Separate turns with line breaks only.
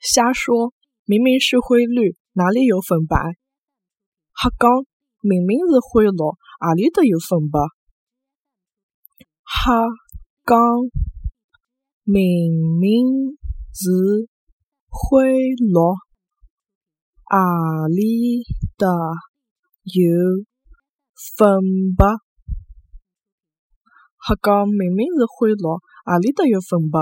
瞎说，明明是灰绿，哪里有粉白？
瞎讲，明明是灰绿，何里搭有粉白？
瞎讲，明明是灰绿，何里搭有粉白？
瞎讲，明明是灰绿，何里搭有粉白？